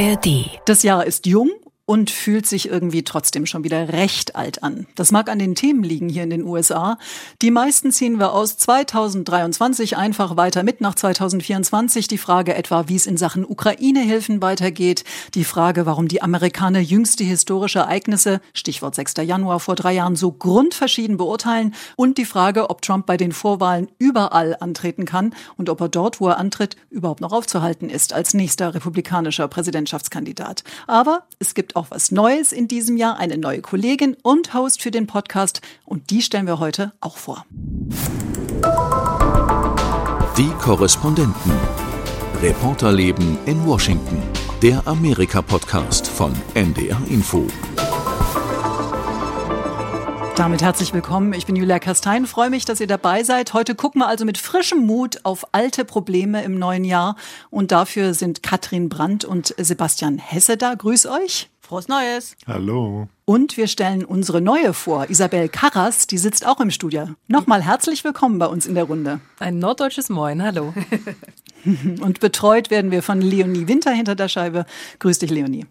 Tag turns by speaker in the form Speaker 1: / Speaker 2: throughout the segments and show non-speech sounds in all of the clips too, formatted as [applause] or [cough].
Speaker 1: ARD.
Speaker 2: Das Jahr ist jung und fühlt sich irgendwie trotzdem schon wieder recht alt an. Das mag an den Themen liegen hier in den USA. Die meisten ziehen wir aus 2023 einfach weiter mit nach 2024. Die Frage etwa, wie es in Sachen Ukraine-Hilfen weitergeht. Die Frage, warum die Amerikaner jüngste historische Ereignisse, Stichwort 6. Januar vor drei Jahren, so grundverschieden beurteilen. Und die Frage, ob Trump bei den Vorwahlen überall antreten kann und ob er dort, wo er antritt, überhaupt noch aufzuhalten ist als nächster republikanischer Präsidentschaftskandidat. Aber es gibt auch was Neues in diesem Jahr, eine neue Kollegin und Host für den Podcast und die stellen wir heute auch vor.
Speaker 3: Die Korrespondenten. Reporterleben in Washington. Der Amerika-Podcast von NDR Info.
Speaker 2: Damit herzlich willkommen. Ich bin Julia Kastein. Freue mich, dass ihr dabei seid. Heute gucken wir also mit frischem Mut auf alte Probleme im neuen Jahr. Und dafür sind Katrin Brandt und Sebastian Hesse da. Grüß euch.
Speaker 4: Frohes Neues.
Speaker 5: Hallo.
Speaker 2: Und wir stellen unsere neue vor, Isabel Karras, die sitzt auch im Studio. Nochmal herzlich willkommen bei uns in der Runde.
Speaker 4: Ein norddeutsches Moin, hallo. [laughs]
Speaker 2: Und betreut werden wir von Leonie Winter hinter der Scheibe. Grüß dich, Leonie.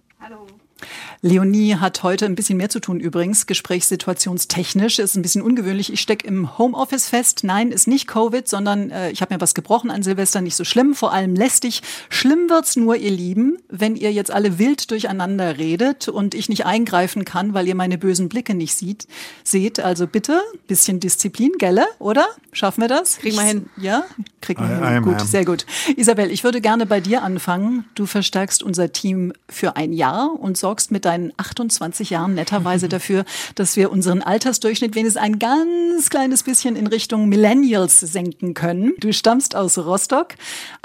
Speaker 2: Leonie hat heute ein bisschen mehr zu tun übrigens, gesprächssituationstechnisch. Ist ein bisschen ungewöhnlich. Ich stecke im Homeoffice fest. Nein, ist nicht Covid, sondern äh, ich habe mir was gebrochen an Silvester. Nicht so schlimm, vor allem lästig. Schlimm wird's nur, ihr Lieben, wenn ihr jetzt alle wild durcheinander redet und ich nicht eingreifen kann, weil ihr meine bösen Blicke nicht sieht, seht. Also bitte, bisschen Disziplin, gelle, oder? Schaffen wir das?
Speaker 4: Kriegen wir hin.
Speaker 2: Ja, kriegen wir hin. Gut, sehr gut. Isabel, ich würde gerne bei dir anfangen. Du verstärkst unser Team für ein Jahr und sorgst mit deinen 28 Jahren netterweise [laughs] dafür, dass wir unseren Altersdurchschnitt wenigstens ein ganz kleines bisschen in Richtung Millennials senken können. Du stammst aus Rostock,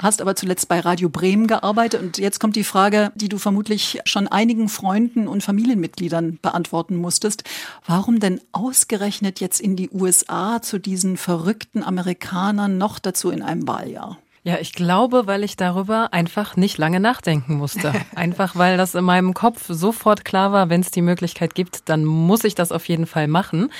Speaker 2: hast aber zuletzt bei Radio Bremen gearbeitet und jetzt kommt die Frage, die du vermutlich schon einigen Freunden und Familienmitgliedern beantworten musstest. Warum denn ausgerechnet jetzt in die USA zu diesen verrückten Amerikanern noch dazu in einem Wahljahr?
Speaker 4: Ja, ich glaube, weil ich darüber einfach nicht lange nachdenken musste. [laughs] Einfach weil das in meinem Kopf sofort klar war, wenn es die Möglichkeit gibt, dann muss ich das auf jeden Fall machen.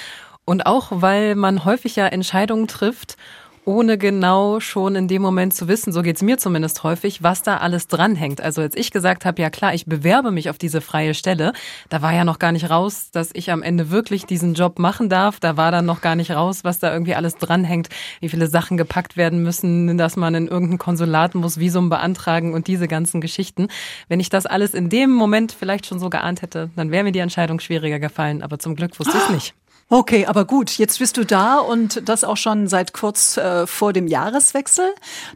Speaker 4: Und auch weil man häufig ja Entscheidungen trifft, ohne genau schon in dem Moment zu wissen, so geht's mir zumindest häufig, was da alles dranhängt. Also als ich gesagt habe, ja klar, ich bewerbe mich auf diese freie Stelle, da war ja noch gar nicht raus, dass ich am Ende wirklich diesen Job machen darf. Da war dann noch gar nicht raus, was da irgendwie alles dranhängt, wie viele Sachen gepackt werden müssen, dass man in irgendein Konsulat muss, Visum beantragen und diese ganzen Geschichten. Wenn ich das alles in dem Moment vielleicht schon so geahnt hätte, dann wäre mir die Entscheidung schwieriger gefallen. Aber zum Glück wusste ich es nicht.
Speaker 2: Okay, aber gut, jetzt bist du da und das auch schon seit kurz äh, vor dem Jahreswechsel.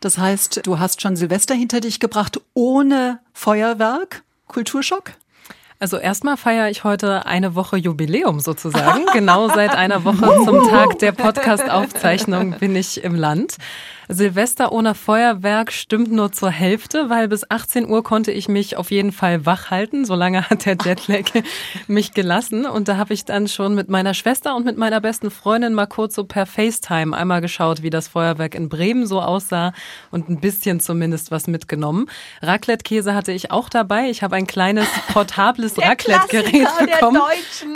Speaker 2: Das heißt, du hast schon Silvester hinter dich gebracht ohne Feuerwerk. Kulturschock?
Speaker 4: Also erstmal feiere ich heute eine Woche Jubiläum sozusagen. genau seit einer Woche [laughs] zum Tag der Podcast-Aufzeichnung bin ich im Land. Silvester ohne Feuerwerk stimmt nur zur Hälfte, weil bis 18 Uhr konnte ich mich auf jeden Fall wach halten. So lange hat der Jetlag [laughs] mich gelassen. Und da habe ich dann schon mit meiner Schwester und mit meiner besten Freundin mal kurz so per FaceTime einmal geschaut, wie das Feuerwerk in Bremen so aussah und ein bisschen zumindest was mitgenommen. Raclette-Käse hatte ich auch dabei. Ich habe ein kleines [laughs] portables Raclette-Gerät bekommen.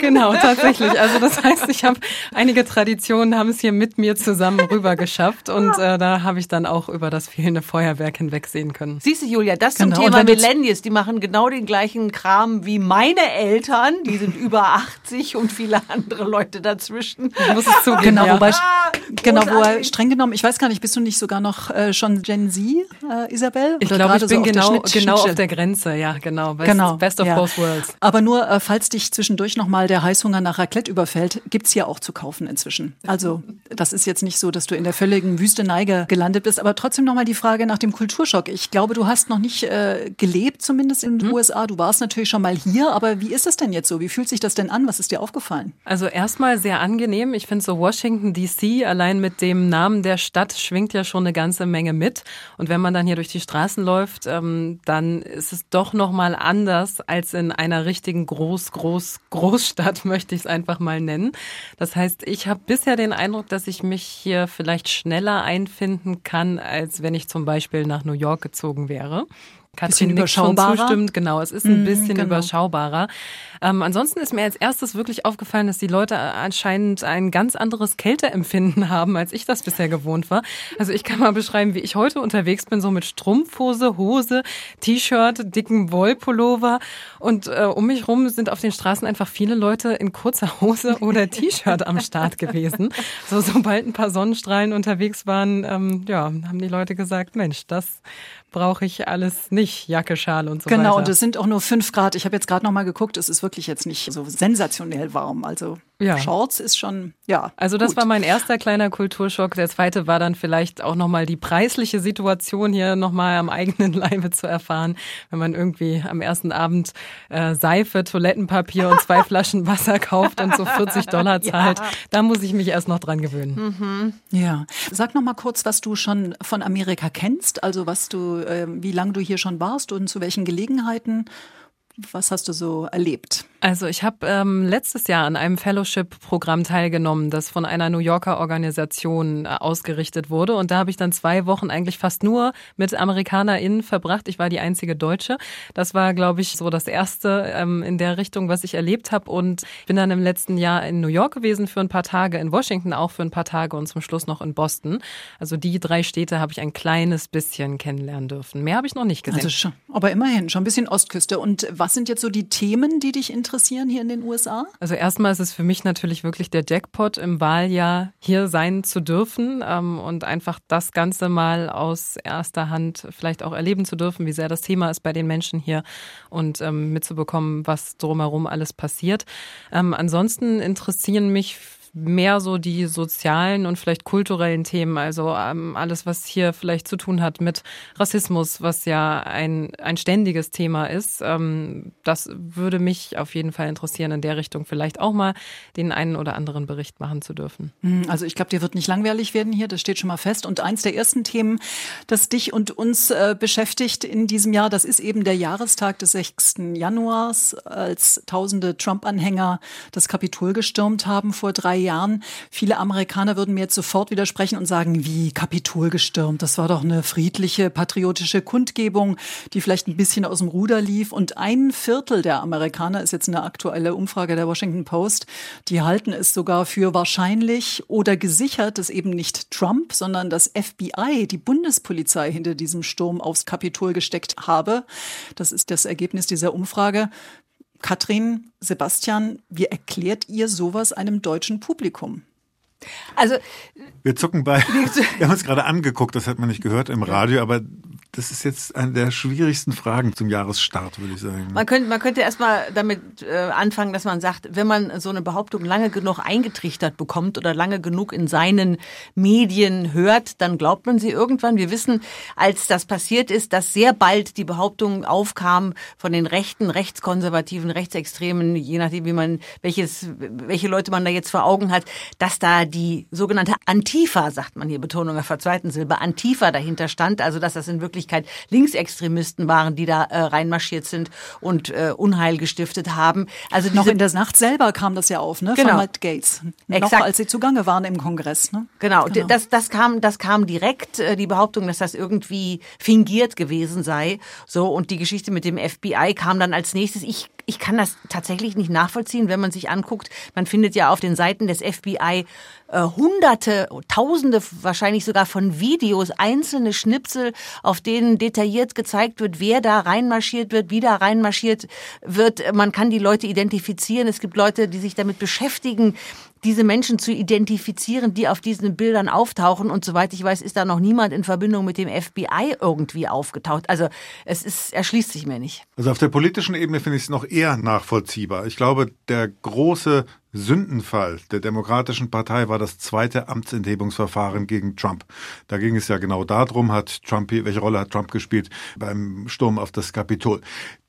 Speaker 4: Genau, tatsächlich. Also das heißt, ich habe einige Traditionen haben es hier mit mir zusammen rüber geschafft und äh, da habe ich dann auch über das fehlende Feuerwerk hinwegsehen können.
Speaker 6: Siehst du, Julia, das zum
Speaker 2: Genau, und
Speaker 6: Thema Millennials, die machen genau den gleichen Kram wie meine Eltern, die sind über [laughs] 80 und viele andere Leute dazwischen.
Speaker 4: Ich muss es zugeben.
Speaker 2: Genau,
Speaker 4: ja.
Speaker 2: wobei genau, wo er
Speaker 6: großartig.
Speaker 2: streng genommen, ich weiß gar nicht, bist du nicht sogar noch äh, schon Gen Z, äh, Isabel?
Speaker 4: Ich glaube, ich bin
Speaker 2: so auf
Speaker 4: genau,
Speaker 2: Schnitt-
Speaker 4: genau auf der Grenze, ja, genau. Best,
Speaker 2: Genau.
Speaker 4: Best of
Speaker 2: ja.
Speaker 4: both worlds.
Speaker 2: Aber nur, äh, falls dich zwischendurch nochmal der Heißhunger nach Raclette überfällt, gibt's hier auch zu kaufen inzwischen. Also, das ist jetzt nicht so, dass du in der völligen Wüsteneige gelandet bist. Aber trotzdem nochmal die Frage nach dem Kulturschock. Ich glaube, du hast noch nicht äh, gelebt, zumindest in den USA. Du warst natürlich schon mal hier. Aber wie ist es denn jetzt so? Wie fühlt sich das denn an? Was ist dir aufgefallen?
Speaker 4: Also erstmal sehr angenehm. Ich finde so Washington DC, allein mit dem Namen der Stadt schwingt ja schon eine ganze Menge mit. Und wenn man dann hier durch die Straßen läuft, ähm, dann ist es doch nochmal anders als in einer richtigen Groß, Groß, Großstadt, [laughs] möchte ich es einfach mal nennen. Das heißt, ich habe bisher den Eindruck, dass ich mich hier vielleicht schneller einfinden kann, als wenn ich zum Beispiel nach New York gezogen wäre. Katrin schon zustimmt. Genau, es ist ein mhm, bisschen genau. überschaubarer. Ähm, ansonsten ist mir als erstes wirklich aufgefallen, dass die Leute anscheinend ein ganz anderes Kälteempfinden [laughs] haben, als ich das bisher gewohnt war. Also ich kann mal beschreiben, wie ich heute unterwegs bin, so mit Strumpfhose, Hose, T-Shirt, dicken Wollpullover und äh, um mich rum sind auf den Straßen einfach viele Leute in kurzer Hose oder T-Shirt am Start gewesen. So sobald ein paar Sonnenstrahlen unterwegs waren, ähm, ja, haben die Leute gesagt, Mensch, das brauche ich alles nicht, Jacke, Schale und so
Speaker 2: genau,
Speaker 4: weiter.
Speaker 2: Genau, und es sind auch nur fünf Grad. Ich habe jetzt gerade noch mal geguckt, es ist wirklich jetzt nicht so sensationell warm. Also ja. Shorts ist schon, ja.
Speaker 4: Also das gut. war mein erster kleiner Kulturschock. Der zweite war dann vielleicht auch noch mal die preisliche Situation hier noch mal am eigenen [laughs] Leibe zu erfahren, wenn man irgendwie am ersten Abend äh, Seife, Toilettenpapier und zwei Flaschen [laughs] Wasser kauft und so 40 Dollar zahlt. Ja. Da muss ich mich erst noch dran gewöhnen.
Speaker 2: Mhm. Ja. Sag noch mal kurz, was du schon von Amerika kennst, also was du äh, wie lange du hier schon warst und zu welchen Gelegenheiten. Was hast du so erlebt?
Speaker 4: Also ich habe ähm, letztes Jahr an einem Fellowship-Programm teilgenommen, das von einer New Yorker Organisation äh, ausgerichtet wurde. Und da habe ich dann zwei Wochen eigentlich fast nur mit AmerikanerInnen verbracht. Ich war die einzige Deutsche. Das war, glaube ich, so das Erste ähm, in der Richtung, was ich erlebt habe. Und bin dann im letzten Jahr in New York gewesen für ein paar Tage, in Washington auch für ein paar Tage und zum Schluss noch in Boston. Also die drei Städte habe ich ein kleines bisschen kennenlernen dürfen. Mehr habe ich noch nicht gesehen. Also
Speaker 2: schon, aber immerhin, schon ein bisschen Ostküste. Und was sind jetzt so die Themen, die dich interessieren? interessieren hier in den USA?
Speaker 4: Also erstmal ist es für mich natürlich wirklich der Jackpot im Wahljahr hier sein zu dürfen ähm, und einfach das Ganze mal aus erster Hand vielleicht auch erleben zu dürfen, wie sehr das Thema ist bei den Menschen hier und ähm, mitzubekommen, was drumherum alles passiert. Ähm, ansonsten interessieren mich mehr so die sozialen und vielleicht kulturellen Themen, also ähm, alles, was hier vielleicht zu tun hat mit Rassismus, was ja ein, ein ständiges Thema ist. Ähm, das würde mich auf jeden Fall interessieren, in der Richtung vielleicht auch mal den einen oder anderen Bericht machen zu dürfen.
Speaker 2: Hm, also ich glaube, dir wird nicht langweilig werden hier, das steht schon mal fest. Und eins der ersten Themen, das dich und uns äh, beschäftigt in diesem Jahr, das ist eben der Jahrestag des 6. Januars, als tausende Trump-Anhänger das Kapitol gestürmt haben vor drei Jahren. Viele Amerikaner würden mir jetzt sofort widersprechen und sagen, wie Kapitol gestürmt. Das war doch eine friedliche, patriotische Kundgebung, die vielleicht ein bisschen aus dem Ruder lief. Und ein Viertel der Amerikaner ist jetzt eine aktuelle Umfrage der Washington Post. Die halten es sogar für wahrscheinlich oder gesichert, dass eben nicht Trump, sondern das FBI, die Bundespolizei hinter diesem Sturm aufs Kapitol gesteckt habe. Das ist das Ergebnis dieser Umfrage. Katrin, Sebastian, wie erklärt ihr sowas einem deutschen Publikum?
Speaker 1: Also wir zucken bei. Wir [laughs] haben uns gerade angeguckt, das hat man nicht gehört im Radio, aber das ist jetzt eine der schwierigsten Fragen zum Jahresstart, würde ich sagen.
Speaker 6: Man könnte, man könnte erstmal damit äh, anfangen, dass man sagt, wenn man so eine Behauptung lange genug eingetrichtert bekommt oder lange genug in seinen Medien hört, dann glaubt man sie irgendwann. Wir wissen, als das passiert ist, dass sehr bald die Behauptung aufkam von den Rechten, Rechtskonservativen, Rechtsextremen, je nachdem, wie man, welches, welche Leute man da jetzt vor Augen hat, dass da die sogenannte Antifa, sagt man hier, Betonung auf der zweiten Silbe, Antifa dahinter stand, also dass das in Wirklichkeit Wirklichkeit Linksextremisten waren, die da äh, reinmarschiert sind und äh, Unheil gestiftet haben.
Speaker 2: Also noch in der Nacht selber kam das ja auf, ne? Genau. Von Matt Gates. Exakt. Noch als sie zugange waren im Kongress, ne?
Speaker 6: Genau. genau. Das, das kam, das kam direkt äh, die Behauptung, dass das irgendwie fingiert gewesen sei. So und die Geschichte mit dem FBI kam dann als nächstes. Ich ich kann das tatsächlich nicht nachvollziehen, wenn man sich anguckt. Man findet ja auf den Seiten des FBI äh, Hunderte, Tausende wahrscheinlich sogar von Videos, einzelne Schnipsel, auf denen detailliert gezeigt wird, wer da reinmarschiert wird, wie da reinmarschiert wird. Man kann die Leute identifizieren. Es gibt Leute, die sich damit beschäftigen, diese Menschen zu identifizieren, die auf diesen Bildern auftauchen. Und soweit ich weiß, ist da noch niemand in Verbindung mit dem FBI irgendwie aufgetaucht. Also es ist, erschließt sich mir nicht.
Speaker 1: Also auf der politischen Ebene finde ich es noch eher nachvollziehbar. Ich glaube, der große Sündenfall der Demokratischen Partei war das zweite Amtsenthebungsverfahren gegen Trump. Da ging es ja genau darum, hat Trump, welche Rolle hat Trump gespielt beim Sturm auf das Kapitol.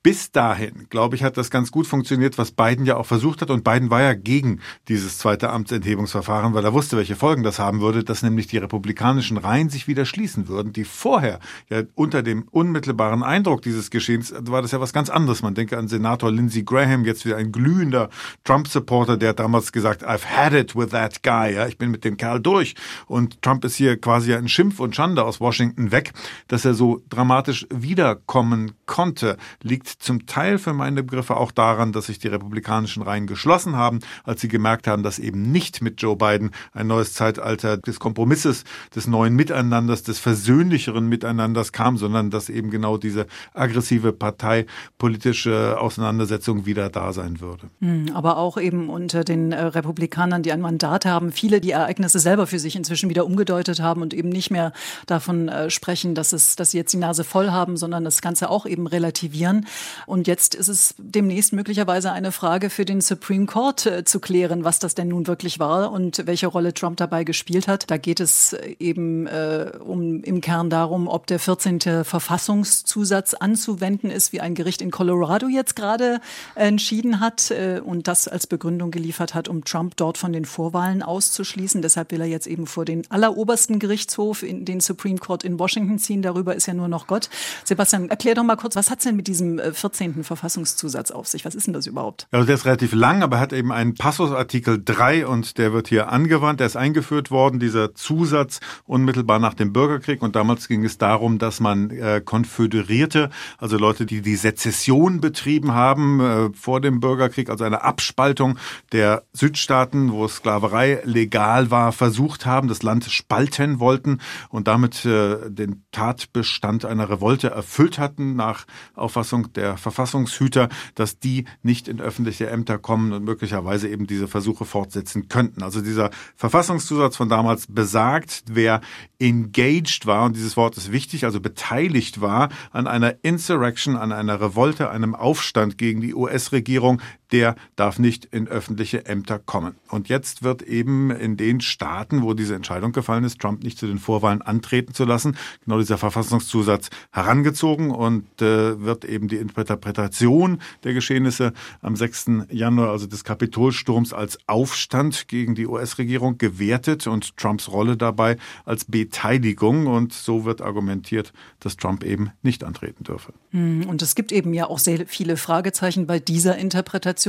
Speaker 1: Bis dahin, glaube ich, hat das ganz gut funktioniert, was Biden ja auch versucht hat. Und Biden war ja gegen dieses zweite Amtsenthebungsverfahren, weil er wusste, welche Folgen das haben würde, dass nämlich die republikanischen Reihen sich wieder schließen würden, die vorher ja unter dem unmittelbaren Eindruck dieses Geschehens war das ja was ganz anderes. Man denke an Senator Lindsey Graham, jetzt wieder ein glühender Trump-Supporter, der hat damals gesagt, I've had it with that guy. Ja, ich bin mit dem Kerl durch. Und Trump ist hier quasi ein Schimpf und Schande aus Washington weg, dass er so dramatisch wiederkommen konnte, liegt zum Teil für meine Begriffe auch daran, dass sich die republikanischen Reihen geschlossen haben, als sie gemerkt haben, dass eben nicht mit Joe Biden ein neues Zeitalter des Kompromisses, des neuen Miteinanders, des versöhnlicheren Miteinanders kam, sondern dass eben genau diese aggressive parteipolitische Auseinandersetzung wieder da sein würde.
Speaker 2: Hm, aber auch eben unter den äh, Republikanern, die ein Mandat haben, viele die Ereignisse selber für sich inzwischen wieder umgedeutet haben und eben nicht mehr davon äh, sprechen, dass es, dass sie jetzt die Nase voll haben, sondern das Ganze auch eben relativieren. Und jetzt ist es demnächst möglicherweise eine Frage für den Supreme Court äh, zu klären, was das denn nun wirklich war und welche Rolle Trump dabei gespielt hat. Da geht es eben äh, um im Kern darum, ob der 14. Verfassungszusatz anzuwenden ist, wie ein Gericht in Colorado jetzt gerade entschieden hat äh, und das als Begründung geliefert hat, um Trump dort von den Vorwahlen auszuschließen. Deshalb will er jetzt eben vor den allerobersten Gerichtshof in den Supreme Court in Washington ziehen. Darüber ist ja nur noch Gott. Sebastian, erklär doch mal kurz, was hat es denn mit diesem 14. Äh, Verfassungszusatz auf sich? Was ist denn das überhaupt?
Speaker 1: Also der ist relativ lang, aber hat eben einen Passus Artikel 3 und der wird hier angewandt. Der ist eingeführt worden, dieser Zusatz unmittelbar nach dem Bürgerkrieg. Und damals ging es darum, dass man äh, Konföderierte, also Leute, die die Sezession betrieben haben äh, vor dem Bürgerkrieg, also eine Abspaltung der Südstaaten, wo Sklaverei legal war, versucht haben, das Land spalten wollten und damit äh, den Tatbestand einer Revolte erfüllt hatten nach Auffassung der Verfassungshüter, dass die nicht in öffentliche Ämter kommen und möglicherweise eben diese Versuche fortsetzen könnten. Also dieser Verfassungszusatz von damals besagt, wer engaged war, und dieses Wort ist wichtig, also beteiligt war an einer Insurrection, an einer Revolte, einem Aufstand gegen die US-Regierung, der darf nicht in öffentliche Ämter kommen. Und jetzt wird eben in den Staaten, wo diese Entscheidung gefallen ist, Trump nicht zu den Vorwahlen antreten zu lassen, genau dieser Verfassungszusatz herangezogen und äh, wird eben die Interpretation der Geschehnisse am 6. Januar, also des Kapitolsturms, als Aufstand gegen die US-Regierung gewertet und Trumps Rolle dabei als Beteiligung. Und so wird argumentiert, dass Trump eben nicht antreten dürfe.
Speaker 2: Hm, und es gibt eben ja auch sehr viele Fragezeichen bei dieser Interpretation.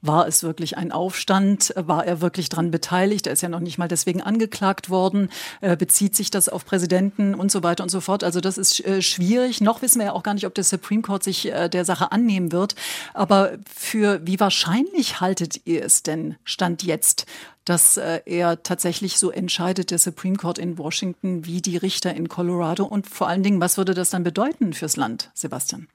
Speaker 2: War es wirklich ein Aufstand? War er wirklich daran beteiligt? Er ist ja noch nicht mal deswegen angeklagt worden. Äh, bezieht sich das auf Präsidenten und so weiter und so fort? Also das ist äh, schwierig. Noch wissen wir ja auch gar nicht, ob der Supreme Court sich äh, der Sache annehmen wird. Aber für wie wahrscheinlich haltet ihr es denn, Stand jetzt, dass äh, er tatsächlich so entscheidet, der Supreme Court in Washington, wie die Richter in Colorado? Und vor allen Dingen, was würde das dann bedeuten fürs Land, Sebastian?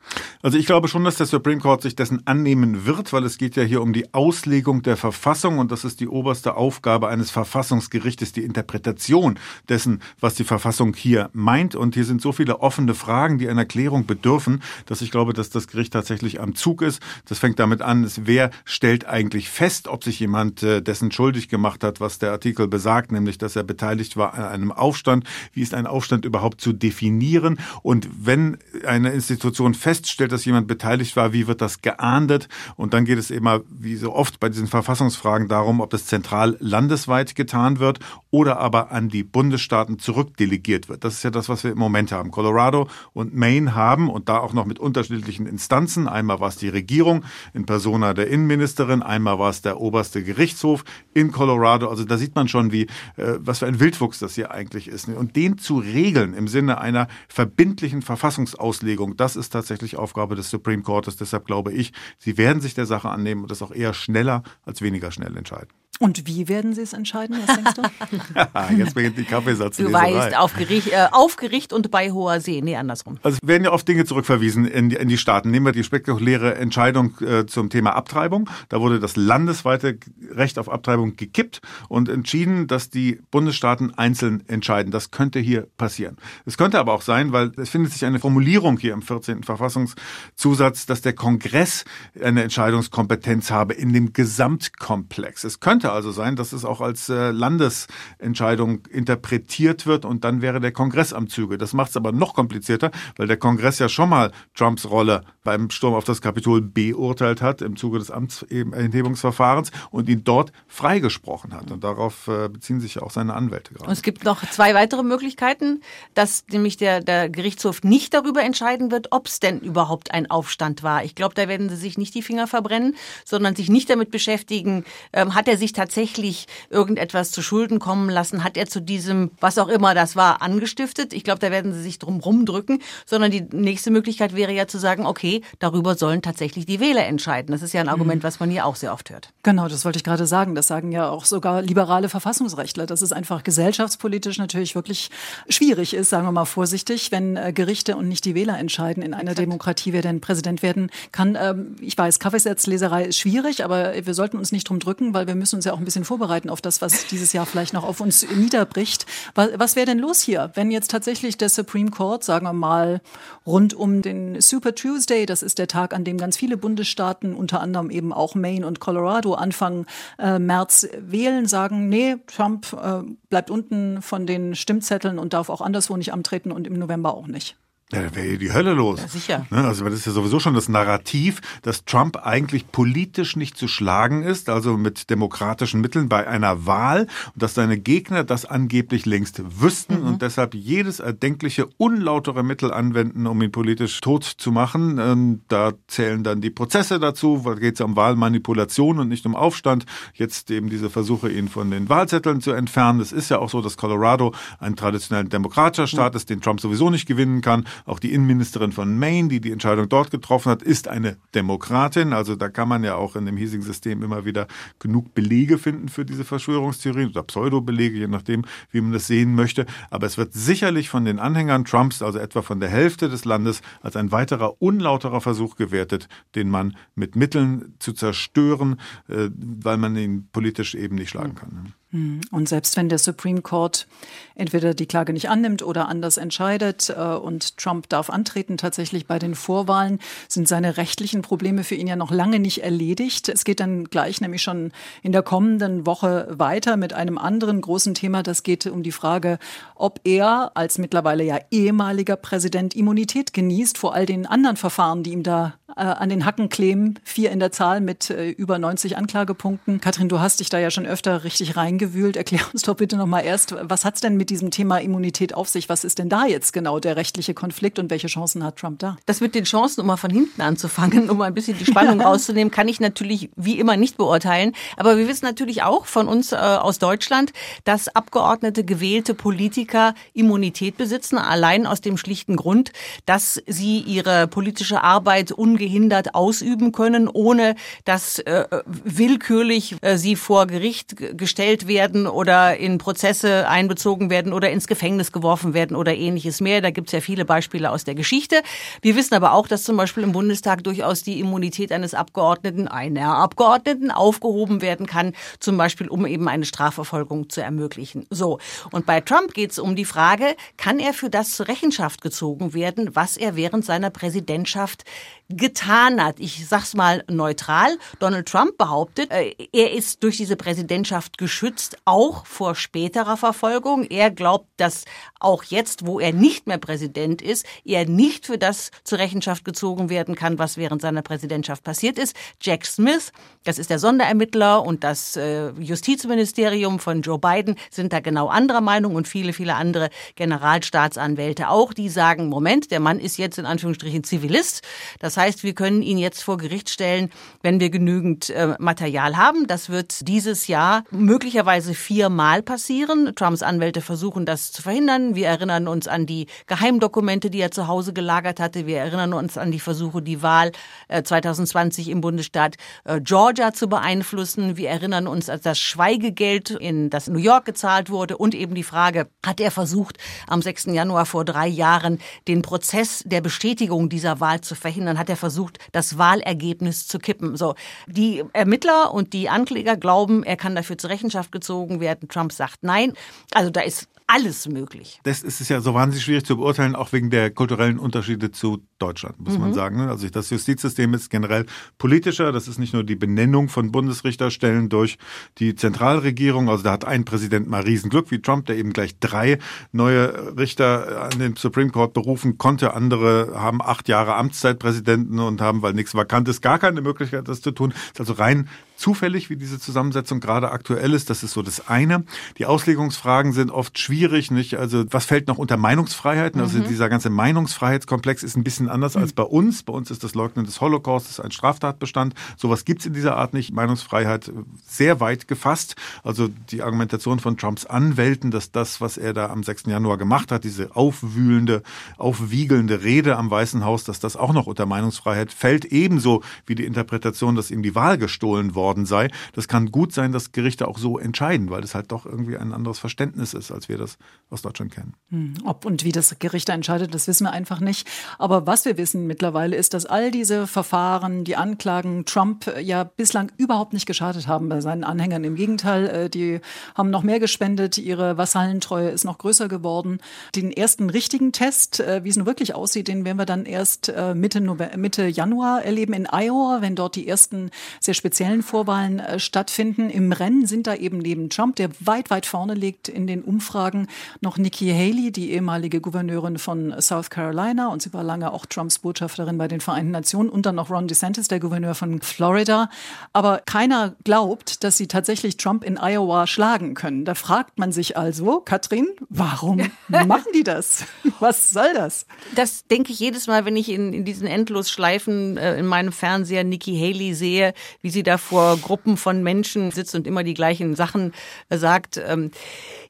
Speaker 1: Also ich glaube schon, dass der Supreme Court sich dessen annehmen wird, weil es geht ja hier um die Auslegung der Verfassung und das ist die oberste Aufgabe eines Verfassungsgerichtes, die Interpretation dessen, was die Verfassung hier meint. Und hier sind so viele offene Fragen, die einer Klärung bedürfen, dass ich glaube, dass das Gericht tatsächlich am Zug ist. Das fängt damit an, wer stellt eigentlich fest, ob sich jemand äh, dessen schuldig gemacht gemacht hat, was der Artikel besagt, nämlich dass er beteiligt war an einem Aufstand. Wie ist ein Aufstand überhaupt zu definieren? Und wenn eine Institution feststellt, dass jemand beteiligt war, wie wird das geahndet? Und dann geht es immer, wie so oft bei diesen Verfassungsfragen, darum, ob es zentral landesweit getan wird oder aber an die Bundesstaaten zurückdelegiert wird. Das ist ja das, was wir im Moment haben. Colorado und Maine haben und da auch noch mit unterschiedlichen Instanzen. Einmal war es die Regierung in Persona der Innenministerin, einmal war es der oberste Gerichtshof in Colorado Colorado. Also da sieht man schon, wie äh, was für ein Wildwuchs das hier eigentlich ist. Und den zu regeln im Sinne einer verbindlichen Verfassungsauslegung, das ist tatsächlich Aufgabe des Supreme Courts. Deshalb glaube ich, sie werden sich der Sache annehmen und das auch eher schneller als weniger schnell entscheiden.
Speaker 2: Und wie werden Sie es entscheiden? Was denkst du? [laughs]
Speaker 1: Jetzt beginnt die Kaffeesatz.
Speaker 6: Du weißt, auf Gericht, äh, auf Gericht und bei hoher See. Nee, andersrum.
Speaker 1: Also werden ja oft Dinge zurückverwiesen in die, in die Staaten. Nehmen wir die spektakuläre Entscheidung äh, zum Thema Abtreibung. Da wurde das landesweite Recht auf Abtreibung gekippt und entschieden, dass die Bundesstaaten einzeln entscheiden. Das könnte hier passieren. Es könnte aber auch sein, weil es findet sich eine Formulierung hier im 14. Verfassungszusatz, dass der Kongress eine Entscheidungskompetenz habe in dem Gesamtkomplex. Es könnte also sein, dass es auch als äh, Landesentscheidung interpretiert wird und dann wäre der Kongress am Züge. Das macht es aber noch komplizierter, weil der Kongress ja schon mal Trumps Rolle beim Sturm auf das Kapitol beurteilt hat im Zuge des Amtsenthebungsverfahrens und ihn dort freigesprochen hat. Und darauf äh, beziehen sich ja auch seine Anwälte gerade.
Speaker 6: Und es gibt noch zwei weitere Möglichkeiten, dass nämlich der, der Gerichtshof nicht darüber entscheiden wird, ob es denn überhaupt ein Aufstand war. Ich glaube, da werden sie sich nicht die Finger verbrennen, sondern sich nicht damit beschäftigen, ähm, hat er sich tatsächlich irgendetwas zu Schulden kommen lassen, hat er zu diesem, was auch immer das war, angestiftet. Ich glaube, da werden sie sich drum rumdrücken, sondern die nächste Möglichkeit wäre ja zu sagen, okay, darüber sollen tatsächlich die Wähler entscheiden. Das ist ja ein Argument, mhm. was man hier auch sehr oft hört.
Speaker 2: Genau, das wollte ich gerade sagen. Das sagen ja auch sogar liberale Verfassungsrechtler, dass es einfach gesellschaftspolitisch natürlich wirklich schwierig ist, sagen wir mal vorsichtig, wenn äh, Gerichte und nicht die Wähler entscheiden in einer Exakt. Demokratie, wer denn Präsident werden kann. Ähm, ich weiß, Kaffeesatzleserei ist schwierig, aber wir sollten uns nicht drum drücken, weil wir müssen uns ja auch ein bisschen vorbereiten auf das, was dieses Jahr vielleicht noch auf uns niederbricht. Was, was wäre denn los hier, wenn jetzt tatsächlich der Supreme Court, sagen wir mal, rund um den Super Tuesday, das ist der Tag, an dem ganz viele Bundesstaaten, unter anderem eben auch Maine und Colorado, Anfang äh, März wählen, sagen, nee, Trump äh, bleibt unten von den Stimmzetteln und darf auch anderswo nicht antreten und im November auch nicht.
Speaker 1: Ja, da wäre die Hölle los.
Speaker 6: Ja, sicher.
Speaker 1: Ne, also das ist ja sowieso schon das Narrativ, dass Trump eigentlich politisch nicht zu schlagen ist, also mit demokratischen Mitteln bei einer Wahl und dass seine Gegner das angeblich längst wüssten mhm. und deshalb jedes erdenkliche unlautere Mittel anwenden, um ihn politisch tot zu machen. Ähm, da zählen dann die Prozesse dazu, da geht es um Wahlmanipulation und nicht um Aufstand. Jetzt eben diese Versuche, ihn von den Wahlzetteln zu entfernen. Es ist ja auch so, dass Colorado ein traditionell demokratischer Staat ist, den Trump sowieso nicht gewinnen kann. Auch die Innenministerin von Maine, die die Entscheidung dort getroffen hat, ist eine Demokratin. Also da kann man ja auch in dem hiesigen System immer wieder genug Belege finden für diese Verschwörungstheorien oder Pseudobelege, je nachdem, wie man das sehen möchte. Aber es wird sicherlich von den Anhängern Trumps, also etwa von der Hälfte des Landes, als ein weiterer unlauterer Versuch gewertet, den man mit Mitteln zu zerstören, äh, weil man ihn politisch eben nicht schlagen kann.
Speaker 2: Hm. Und selbst wenn der Supreme Court entweder die Klage nicht annimmt oder anders entscheidet äh, und Trump darf antreten, tatsächlich bei den Vorwahlen, sind seine rechtlichen Probleme für ihn ja noch lange nicht erledigt. Es geht dann gleich nämlich schon in der kommenden Woche weiter mit einem anderen großen Thema. Das geht um die Frage, ob er als mittlerweile ja ehemaliger Präsident Immunität genießt vor all den anderen Verfahren, die ihm da äh, an den Hacken kleben. Vier in der Zahl mit äh, über 90 Anklagepunkten. Katrin, du hast dich da ja schon öfter richtig reingewühlt. Erklär uns doch bitte noch mal erst, was hat's denn mit diesem Thema Immunität auf sich? Was ist denn da jetzt genau der rechtliche Konflikt und welche Chancen hat Trump da?
Speaker 6: Das mit den Chancen, um mal von hinten anzufangen, um mal ein bisschen die Spannung [laughs] rauszunehmen, kann ich natürlich wie immer nicht beurteilen. Aber wir wissen natürlich auch von uns äh, aus Deutschland, dass Abgeordnete, gewählte Politiker Immunität besitzen, allein aus dem schlichten Grund, dass sie ihre politische Arbeit ungehindert ungehindert ausüben können, ohne dass äh, willkürlich äh, sie vor Gericht gestellt werden oder in Prozesse einbezogen werden oder ins Gefängnis geworfen werden oder ähnliches mehr. Da gibt es ja viele Beispiele aus der Geschichte. Wir wissen aber auch, dass zum Beispiel im Bundestag durchaus die Immunität eines Abgeordneten, einer Abgeordneten aufgehoben werden kann, zum Beispiel um eben eine Strafverfolgung zu ermöglichen. So. Und bei Trump geht es um die Frage, kann er für das zur Rechenschaft gezogen werden, was er während seiner Präsidentschaft getan hat. Ich sag's mal neutral. Donald Trump behauptet, äh, er ist durch diese Präsidentschaft geschützt, auch vor späterer Verfolgung. Er glaubt, dass auch jetzt, wo er nicht mehr Präsident ist, er nicht für das zur Rechenschaft gezogen werden kann, was während seiner Präsidentschaft passiert ist. Jack Smith, das ist der Sonderermittler und das äh, Justizministerium von Joe Biden sind da genau anderer Meinung und viele, viele andere Generalstaatsanwälte auch, die sagen, Moment, der Mann ist jetzt in Anführungsstrichen Zivilist. Das heißt, wir können ihn jetzt vor Gericht stellen, wenn wir genügend äh, Material haben. Das wird dieses Jahr möglicherweise viermal passieren. Trumps Anwälte versuchen das zu verhindern. Wir erinnern uns an die Geheimdokumente, die er zu Hause gelagert hatte. Wir erinnern uns an die Versuche, die Wahl 2020 äh, im Bundesstaat äh, Georgia zu beeinflussen. Wir erinnern uns an das Schweigegeld, in das New York gezahlt wurde und eben die Frage, hat er versucht, am 6. Januar vor drei Jahren den Prozess der Bestätigung dieser Wahl zu verhindern? Hat er versucht, das Wahlergebnis zu kippen? So, die Ermittler und die Ankläger glauben, er kann dafür zur Rechenschaft gezogen werden. Trump sagt nein. Also da ist alles möglich.
Speaker 1: Das ist es ja so wahnsinnig schwierig zu beurteilen, auch wegen der kulturellen Unterschiede zu Deutschland, muss mhm. man sagen. Ne? Also das Justizsystem ist generell politischer. Das ist nicht nur die Benennung von Bundesrichterstellen durch die Zentralregierung. Also da hat ein Präsident mal Riesenglück wie Trump, der eben gleich drei neue Richter an den Supreme Court berufen konnte. Andere haben acht Jahre Amtszeitpräsidenten und haben, weil nichts vakant ist, gar keine Möglichkeit, das zu tun. ist also rein zufällig, wie diese Zusammensetzung gerade aktuell ist. Das ist so das eine. Die Auslegungsfragen sind oft schwierig, nicht? Also was fällt noch unter Meinungsfreiheiten? Also mhm. dieser ganze Meinungsfreiheitskomplex ist ein bisschen anders als bei uns. Bei uns ist das Leugnen des Holocaustes ein Straftatbestand. Sowas gibt's in dieser Art nicht. Meinungsfreiheit sehr weit gefasst. Also die Argumentation von Trumps Anwälten, dass das, was er da am 6. Januar gemacht hat, diese aufwühlende, aufwiegelnde Rede am Weißen Haus, dass das auch noch unter Meinungsfreiheit fällt, ebenso wie die Interpretation, dass ihm die Wahl gestohlen worden worden sei. Das kann gut sein, dass Gerichte auch so entscheiden, weil das halt doch irgendwie ein anderes Verständnis ist, als wir das aus Deutschland kennen.
Speaker 2: Hm, ob und wie das Gericht entscheidet, das wissen wir einfach nicht. Aber was wir wissen mittlerweile ist, dass all diese Verfahren, die Anklagen Trump äh, ja bislang überhaupt nicht geschadet haben bei seinen Anhängern. Im Gegenteil, äh, die haben noch mehr gespendet, ihre Vassallentreue ist noch größer geworden. Den ersten richtigen Test, äh, wie es nun wirklich aussieht, den werden wir dann erst Mitte, November, Mitte Januar erleben in Iowa, wenn dort die ersten sehr speziellen Vorwahlen stattfinden. Im Rennen sind da eben neben Trump, der weit, weit vorne liegt in den Umfragen, noch Nikki Haley, die ehemalige Gouverneurin von South Carolina und sie war lange auch Trumps Botschafterin bei den Vereinten Nationen und dann noch Ron DeSantis, der Gouverneur von Florida. Aber keiner glaubt, dass sie tatsächlich Trump in Iowa schlagen können. Da fragt man sich also, Katrin, warum [laughs] machen die das? Was soll das?
Speaker 6: Das denke ich jedes Mal, wenn ich in, in diesen Endlosschleifen äh, in meinem Fernseher Nikki Haley sehe, wie sie da vor Gruppen von Menschen sitzt und immer die gleichen Sachen äh, sagt. Ähm,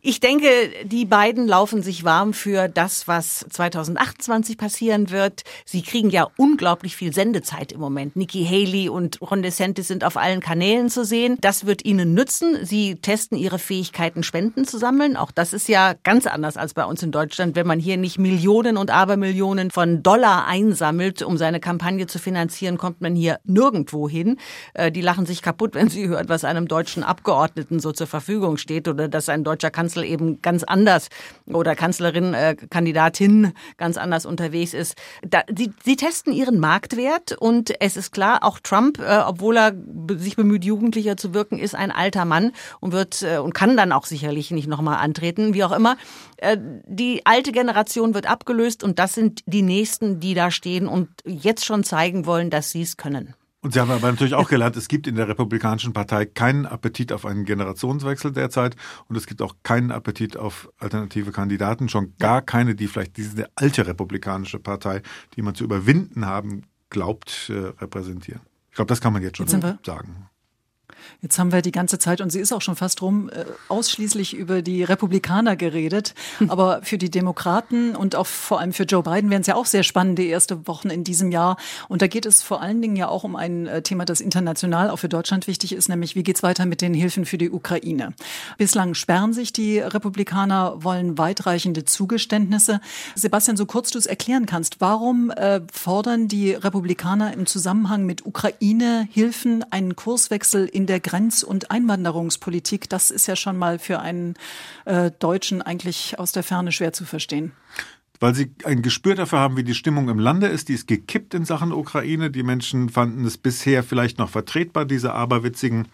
Speaker 6: ich denke, die beiden laufen sich warm für das, was 2028 passieren wird. Sie kriegen ja unglaublich viel Sendezeit im Moment. Nikki Haley und Ron DeSantis sind auf allen Kanälen zu sehen. Das wird ihnen nützen. Sie testen ihre Fähigkeiten, Spenden zu sammeln. Auch das ist ja ganz anders als bei uns in Deutschland, wenn man hier nicht Millionen und Abermillionen von Dollar einsammelt, um seine Kampagne zu finanzieren, kommt man hier nirgendwo hin. Äh, die lachen sich kaputt, wenn sie hört, was einem deutschen Abgeordneten so zur Verfügung steht oder dass ein deutscher Kanzler Kanzler eben ganz anders oder Kanzlerin, äh, Kandidatin ganz anders unterwegs ist. Da, sie, sie testen ihren Marktwert und es ist klar, auch Trump, äh, obwohl er sich bemüht, jugendlicher zu wirken, ist ein alter Mann und wird äh, und kann dann auch sicherlich nicht nochmal antreten, wie auch immer. Äh, die alte Generation wird abgelöst und das sind die nächsten, die da stehen und jetzt schon zeigen wollen, dass sie es können.
Speaker 1: Und Sie haben aber natürlich auch gelernt, es gibt in der Republikanischen Partei keinen Appetit auf einen Generationswechsel derzeit und es gibt auch keinen Appetit auf alternative Kandidaten, schon gar keine, die vielleicht diese alte Republikanische Partei, die man zu überwinden haben glaubt, äh, repräsentieren. Ich glaube, das kann man jetzt schon jetzt sagen.
Speaker 2: Jetzt haben wir die ganze Zeit, und sie ist auch schon fast rum, äh, ausschließlich über die Republikaner geredet. Aber für die Demokraten und auch vor allem für Joe Biden wären es ja auch sehr spannende erste Wochen in diesem Jahr. Und da geht es vor allen Dingen ja auch um ein äh, Thema, das international auch für Deutschland wichtig ist, nämlich wie geht es weiter mit den Hilfen für die Ukraine. Bislang sperren sich die Republikaner, wollen weitreichende Zugeständnisse. Sebastian, so kurz du es erklären kannst, warum äh, fordern die Republikaner im Zusammenhang mit Ukraine-Hilfen einen Kurswechsel in der der Grenz- und Einwanderungspolitik, das ist ja schon mal für einen äh, Deutschen eigentlich aus der Ferne schwer zu verstehen
Speaker 1: weil sie ein Gespür dafür haben, wie die Stimmung im Lande ist. Die ist gekippt in Sachen Ukraine. Die Menschen fanden es bisher vielleicht noch vertretbar, diese aberwitzigen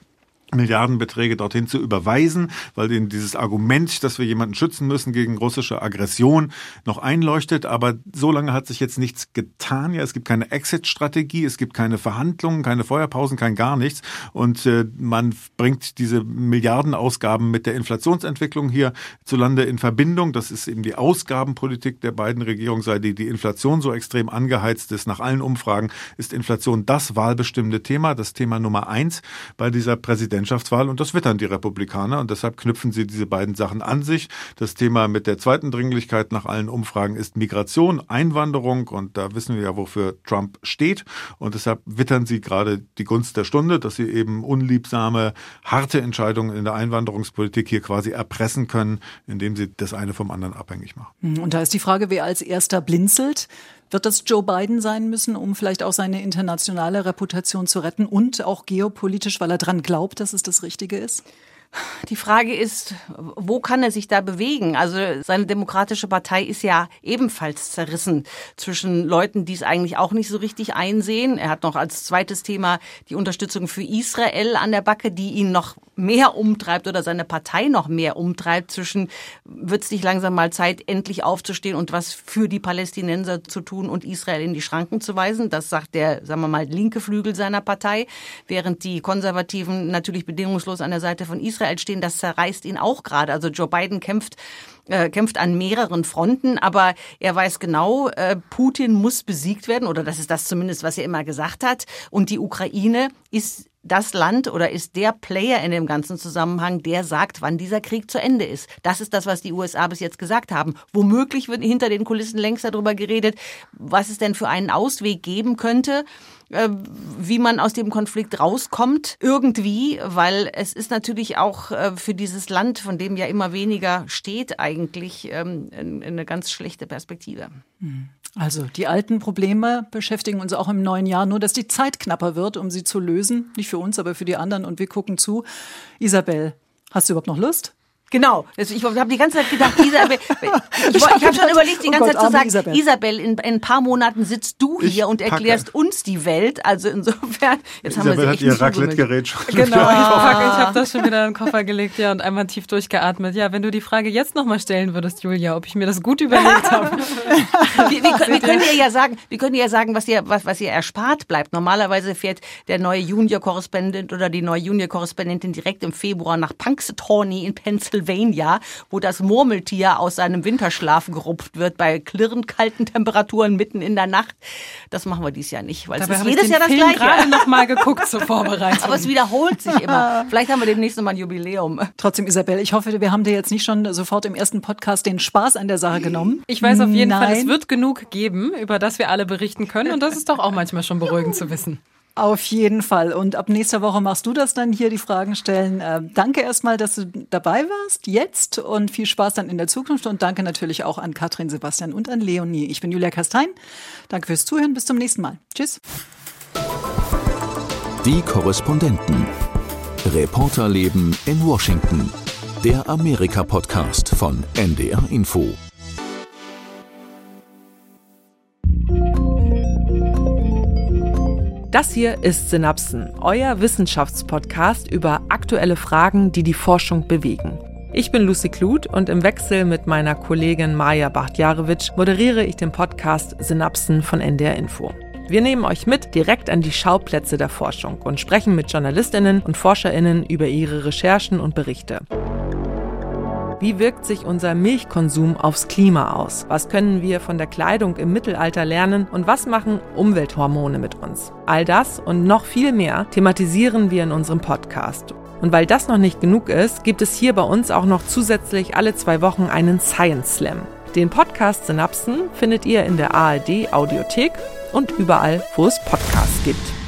Speaker 1: Milliardenbeträge dorthin zu überweisen, weil ihnen dieses Argument, dass wir jemanden schützen müssen gegen russische Aggression, noch einleuchtet. Aber so lange hat sich jetzt nichts getan. Ja, es gibt keine Exit-Strategie, es gibt keine Verhandlungen, keine Feuerpausen, kein gar nichts. Und äh, man bringt diese Milliardenausgaben mit der Inflationsentwicklung hier zulande in Verbindung. Das ist eben die Ausgabenpolitik der beiden Regierungen, sei die die Inflation so extrem angeheizt ist. Nach allen Umfragen ist Inflation das wahlbestimmende Thema, das Thema Nummer eins bei dieser Präsidentschaft. Präsidentschaftswahl und das wittern die Republikaner und deshalb knüpfen sie diese beiden Sachen an sich. Das Thema mit der zweiten Dringlichkeit nach allen Umfragen ist Migration, Einwanderung und da wissen wir ja, wofür Trump steht und deshalb wittern sie gerade die Gunst der Stunde, dass sie eben unliebsame, harte Entscheidungen in der Einwanderungspolitik hier quasi erpressen können, indem sie das eine vom anderen abhängig machen.
Speaker 2: Und da ist die Frage, wer als erster blinzelt. Wird das Joe Biden sein müssen, um vielleicht auch seine internationale Reputation zu retten und auch geopolitisch, weil er dran glaubt, dass es das Richtige ist?
Speaker 6: Die Frage ist, wo kann er sich da bewegen? Also seine demokratische Partei ist ja ebenfalls zerrissen zwischen Leuten, die es eigentlich auch nicht so richtig einsehen. Er hat noch als zweites Thema die Unterstützung für Israel an der Backe, die ihn noch mehr umtreibt oder seine Partei noch mehr umtreibt. Zwischen wird es nicht langsam mal Zeit, endlich aufzustehen und was für die Palästinenser zu tun und Israel in die Schranken zu weisen. Das sagt der, sagen wir mal, linke Flügel seiner Partei, während die Konservativen natürlich bedingungslos an der Seite von Israel stehen. Das zerreißt ihn auch gerade. Also Joe Biden kämpft äh, kämpft an mehreren Fronten, aber er weiß genau, äh, Putin muss besiegt werden, oder das ist das zumindest, was er immer gesagt hat. Und die Ukraine ist das Land oder ist der Player in dem ganzen Zusammenhang, der sagt, wann dieser Krieg zu Ende ist. Das ist das, was die USA bis jetzt gesagt haben. Womöglich wird hinter den Kulissen längst darüber geredet, was es denn für einen Ausweg geben könnte äh, wie man aus dem Konflikt rauskommt, irgendwie, weil es ist natürlich auch äh, für dieses Land, von dem ja immer weniger steht, eigentlich ähm, eine ganz schlechte Perspektive.
Speaker 2: Hm. Also die alten Probleme beschäftigen uns auch im neuen Jahr, nur dass die Zeit knapper wird, um sie zu lösen. Nicht für uns, aber für die anderen. Und wir gucken zu. Isabel, hast du überhaupt noch Lust?
Speaker 6: Genau. Also ich habe die ganze Zeit gedacht, [laughs] Isabel, ich, ich habe schon überlegt, die oh ganze oh Gott, Zeit zu sagen, Isabel, Isabel in, in, ein paar Monaten sitzt du hier ich und erklärst packe. uns die Welt. Also insofern,
Speaker 1: jetzt Isabel haben wir hat ihr Raclette-Gerät schon.
Speaker 4: Genau, ich, packe, ich habe das schon wieder in den Koffer gelegt, ja, und einmal tief durchgeatmet. Ja, wenn du die Frage jetzt nochmal stellen würdest, Julia, ob ich mir das gut überlegt habe. [laughs]
Speaker 6: wir, wir, wir, können ihr ja sagen, wir können ja sagen, was ihr, was, was ihr erspart bleibt. Normalerweise fährt der neue Junior-Korrespondent oder die neue Junior-Korrespondentin direkt im Februar nach Punxsutawney in Pennsylvania Pennsylvania, wo das Murmeltier aus seinem Winterschlaf gerupft wird bei klirrend kalten Temperaturen mitten in der Nacht. Das machen wir dieses Jahr nicht, weil Dabei es ist jedes Jahr das Film gleiche.
Speaker 4: gerade noch mal [laughs] geguckt zur Vorbereitung.
Speaker 6: Aber es wiederholt sich immer. [laughs] Vielleicht haben wir demnächst noch mal ein Jubiläum.
Speaker 2: Trotzdem, Isabel, ich hoffe, wir haben dir jetzt nicht schon sofort im ersten Podcast den Spaß an der Sache genommen.
Speaker 4: Ich weiß auf jeden Nein. Fall, es wird genug geben, über das wir alle berichten können. Und das ist doch auch manchmal schon beruhigend zu wissen.
Speaker 2: Auf jeden Fall. Und ab nächster Woche machst du das dann hier, die Fragen stellen. Äh, danke erstmal, dass du dabei warst jetzt und viel Spaß dann in der Zukunft. Und danke natürlich auch an Katrin, Sebastian und an Leonie. Ich bin Julia Kastein. Danke fürs Zuhören. Bis zum nächsten Mal. Tschüss.
Speaker 3: Die Korrespondenten. Reporterleben in Washington. Der Amerika-Podcast von NDR Info.
Speaker 5: Das hier ist Synapsen, euer Wissenschaftspodcast über aktuelle Fragen, die die Forschung bewegen. Ich bin Lucy Kluth und im Wechsel mit meiner Kollegin Maja Bachtjarewitsch moderiere ich den Podcast Synapsen von NDR Info. Wir nehmen euch mit direkt an die Schauplätze der Forschung und sprechen mit Journalistinnen und Forscherinnen über ihre Recherchen und Berichte. Wie wirkt sich unser Milchkonsum aufs Klima aus? Was können wir von der Kleidung im Mittelalter lernen? Und was machen Umwelthormone mit uns? All das und noch viel mehr thematisieren wir in unserem Podcast. Und weil das noch nicht genug ist, gibt es hier bei uns auch noch zusätzlich alle zwei Wochen einen Science Slam. Den Podcast Synapsen findet ihr in der ARD Audiothek und überall, wo es Podcasts gibt.